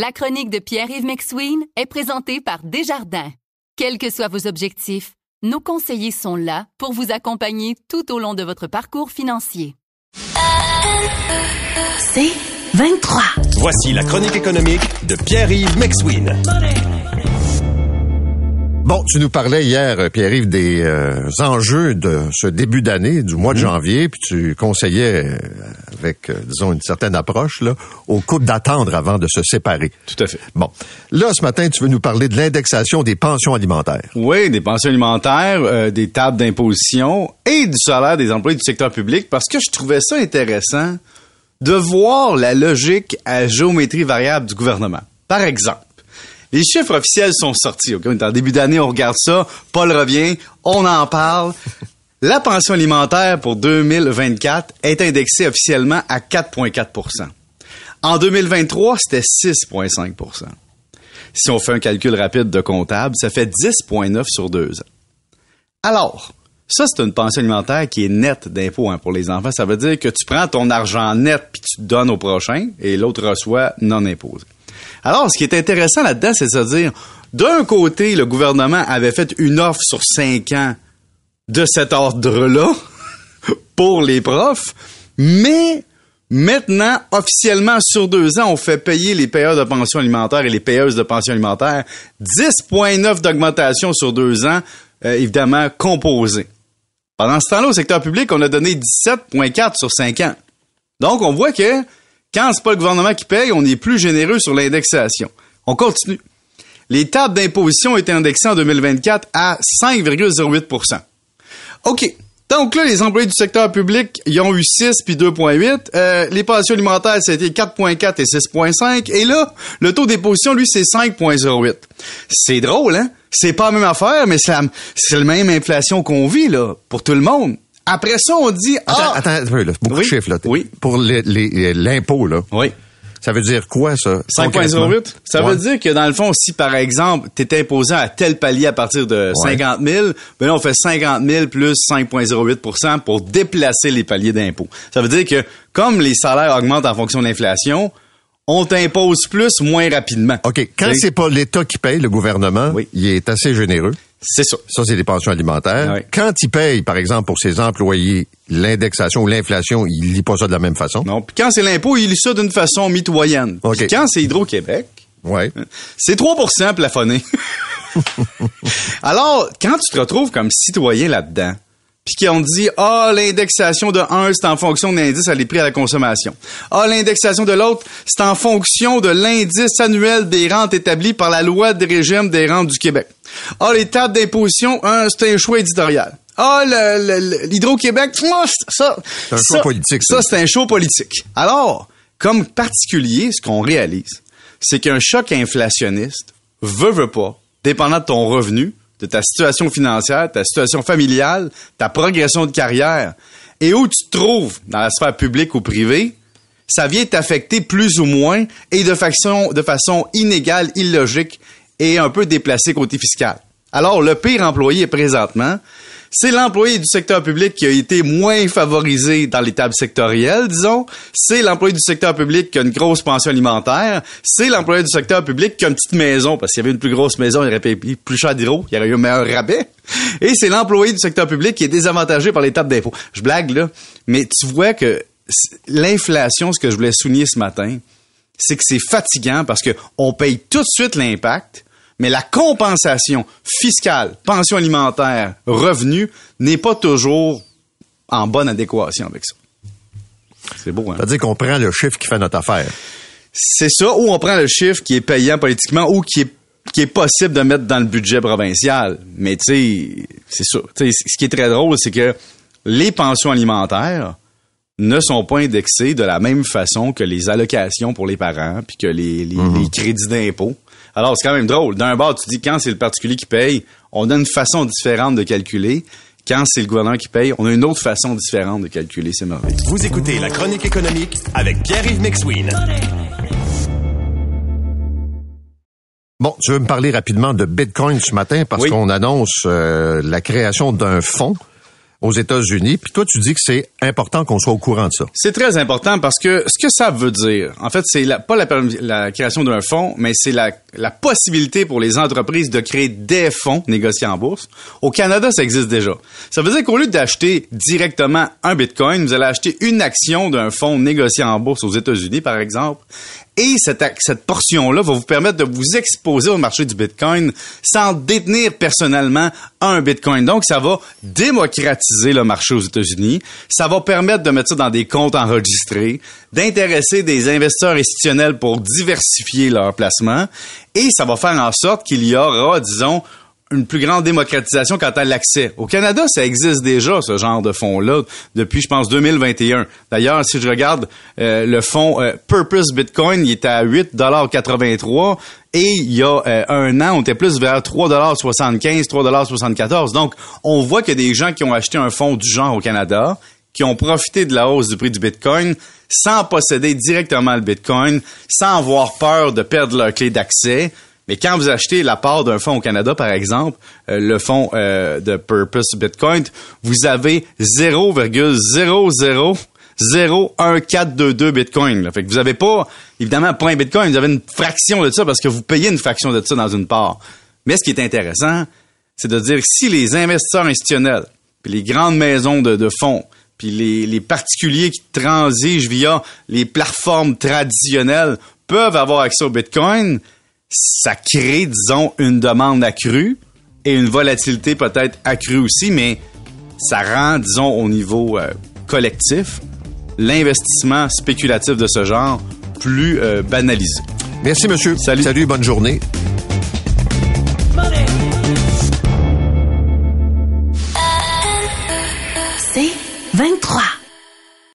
La chronique de Pierre-Yves McSween est présentée par Desjardins. Quels que soient vos objectifs, nos conseillers sont là pour vous accompagner tout au long de votre parcours financier. C'est 23. Voici la chronique économique de Pierre-Yves McSween. Bon, tu nous parlais hier, euh, Pierre-Yves, des euh, enjeux de ce début d'année, du mois de janvier, puis tu conseillais, euh, avec, disons, une certaine approche, là, aux couples d'attendre avant de se séparer. Tout à fait. Bon. Là, ce matin, tu veux nous parler de l'indexation des pensions alimentaires. Oui, des pensions alimentaires, des tables d'imposition et du salaire des employés du secteur public, parce que je trouvais ça intéressant de voir la logique à géométrie variable du gouvernement. Par exemple, les chiffres officiels sont sortis. En début d'année, on regarde ça. Paul revient, on en parle. La pension alimentaire pour 2024 est indexée officiellement à 4,4% En 2023, c'était 6,5% Si on fait un calcul rapide de comptable, ça fait 10,9 sur deux ans. Alors, ça, c'est une pension alimentaire qui est nette d'impôts hein, pour les enfants. Ça veut dire que tu prends ton argent net puis tu donnes au prochain et l'autre reçoit non imposé. Alors, ce qui est intéressant là-dedans, c'est de se dire, d'un côté, le gouvernement avait fait une offre sur cinq ans de cet ordre-là pour les profs, mais maintenant, officiellement, sur deux ans, on fait payer les payeurs de pension alimentaire et les payeuses de pension alimentaire 10,9 d'augmentation sur deux ans, euh, évidemment, composé. Pendant ce temps-là, au secteur public, on a donné 17,4 sur cinq ans. Donc, on voit que quand c'est pas le gouvernement qui paye, on est plus généreux sur l'indexation. On continue. Les tables d'imposition étaient indexées en 2024 à 5,08 OK. Donc là, les employés du secteur public, ils ont eu 6 puis 2,8. Euh, les pensions alimentaires, été 4,4 et 6,5. Et là, le taux d'imposition, lui, c'est 5,08. C'est drôle, hein? C'est pas la même affaire, mais c'est la, même inflation qu'on vit, là, pour tout le monde. Après ça, on dit... Attends, ah, attends, attends là, beaucoup de chiffres, là. Oui. Pour l'impôt, là. Oui. Ça veut dire quoi, ça? 5,08? Ça veut dire que, dans le fond, si, par exemple, tu étais imposé à tel palier à partir de 50 000, ben là, on fait 50 000 plus 5,08% pour déplacer les paliers d'impôt. Ça veut dire que, comme les salaires augmentent en fonction de l'inflation, on t'impose plus moins rapidement. OK. Quand c'est pas l'État qui paye, le gouvernement, il est assez généreux. C'est ça. Ça, c'est des pensions alimentaires. Quand il paye, par exemple, pour ses employés, l'indexation ou l'inflation, il lit pas ça de la même façon. Non. Puis quand c'est l'impôt, il lit ça d'une façon mitoyenne. Puis quand c'est Hydro-Québec, ouais. c'est 3% plafonné. Alors, quand tu te retrouves comme citoyen là-dedans, puis qu'on dit ah l'indexation de un c'est en fonction de l'indice à les prix à la consommation. Ah l'indexation de l'autre c'est en fonction de l'indice annuel des rentes établies par la loi des régimes des rentes du Québec. Ah les tables d'imposition un c'est un choix éditorial. Ah, l'Hydro-Québec, ça, c'est un choix politique. Ça, c'est un choix politique. Alors, comme particulier, ce qu'on réalise, c'est qu'un choc inflationniste veut, veut pas, dépendant de ton revenu, de ta situation financière, ta situation familiale, ta progression de carrière, et où tu te trouves dans la sphère publique ou privée, ça vient t'affecter plus ou moins et de façon, inégale, illogique et un peu déplacée côté fiscal. Alors, le pire employé présentement, c'est l'employé du secteur public qui a été moins favorisé dans les tables sectorielles, disons. C'est l'employé du secteur public qui a une grosse pension alimentaire. C'est l'employé du secteur public qui a une petite maison, parce qu'il y avait une plus grosse maison, il aurait payé plus cher d'hydro, il y aurait eu un meilleur rabais. Et c'est l'employé du secteur public qui est désavantagé par les tables d'impôt. Je blague, là. Mais tu vois que l'inflation, ce que je voulais souligner ce matin, c'est que c'est fatigant parce qu'on paye tout de suite l'impact, mais la compensation fiscale, pension alimentaire, revenu n'est pas toujours en bonne adéquation avec ça. C'est beau, hein? C'est-à-dire qu'on prend le chiffre qui fait notre affaire. C'est ça, ou on prend le chiffre qui est payant politiquement ou qui est qui est possible de mettre dans le budget provincial. Mais tu sais, c'est ça. ce qui est très drôle, c'est que les pensions alimentaires ne sont pas indexées de la même façon que les allocations pour les parents, puis que les, les mm-hmm. crédits d'impôt. Alors, c'est quand même drôle. D'un bord, tu dis quand c'est le particulier qui paye, on a une façon différente de calculer. Quand c'est le gouvernement qui paye, on a une autre façon différente de calculer. C'est mauvais. Vous écoutez La Chronique économique avec Pierre-Yves McSween. Bon, tu veux me parler rapidement de Bitcoin ce matin parce qu'on annonce euh, la création d'un fonds aux États-Unis. Puis toi, tu dis que c'est important qu'on soit au courant de ça. C'est très important parce que ce que ça veut dire, en fait, c'est pas la, la création d'un fonds, mais c'est la, la possibilité pour les entreprises de créer des fonds négociés en bourse. Au Canada, ça existe déjà. Ça veut dire qu'au lieu d'acheter directement un Bitcoin, vous allez acheter une action d'un fonds négocié en bourse aux États-Unis, par exemple, et cette, cette portion-là va vous permettre de vous exposer au marché du Bitcoin sans détenir personnellement un Bitcoin. Donc, ça va démocratiser le marché aux États-Unis. Ça va permettre de mettre ça dans des comptes enregistrés, d'intéresser des investisseurs institutionnels pour diversifier leurs placements. Et ça va faire en sorte qu'il y aura, disons, une plus grande démocratisation quant à l'accès. Au Canada, ça existe déjà, ce genre de fonds-là, depuis, je pense, 2021. D'ailleurs, si je regarde euh, le fonds euh, Purpose Bitcoin, il était à 8,83 et il y a euh, un an, on était plus vers 3,75 3,74 Donc, on voit qu'il y a des gens qui ont acheté un fonds du genre au Canada, qui ont profité de la hausse du prix du Bitcoin sans posséder directement le Bitcoin, sans avoir peur de perdre leur clé d'accès, mais quand vous achetez la part d'un fonds au Canada, par exemple, euh, le fonds euh, de Purpose Bitcoin, vous avez 0,000142 Bitcoin. Fait que vous n'avez pas, évidemment, un Bitcoin, vous avez une fraction de ça parce que vous payez une fraction de ça dans une part. Mais ce qui est intéressant, c'est de dire si les investisseurs institutionnels, puis les grandes maisons de, de fonds, puis les, les particuliers qui transigent via les plateformes traditionnelles peuvent avoir accès au Bitcoin, ça crée, disons, une demande accrue et une volatilité peut-être accrue aussi, mais ça rend, disons, au niveau euh, collectif, l'investissement spéculatif de ce genre plus euh, banalisé. Merci, monsieur. Salut. Salut, bonne journée.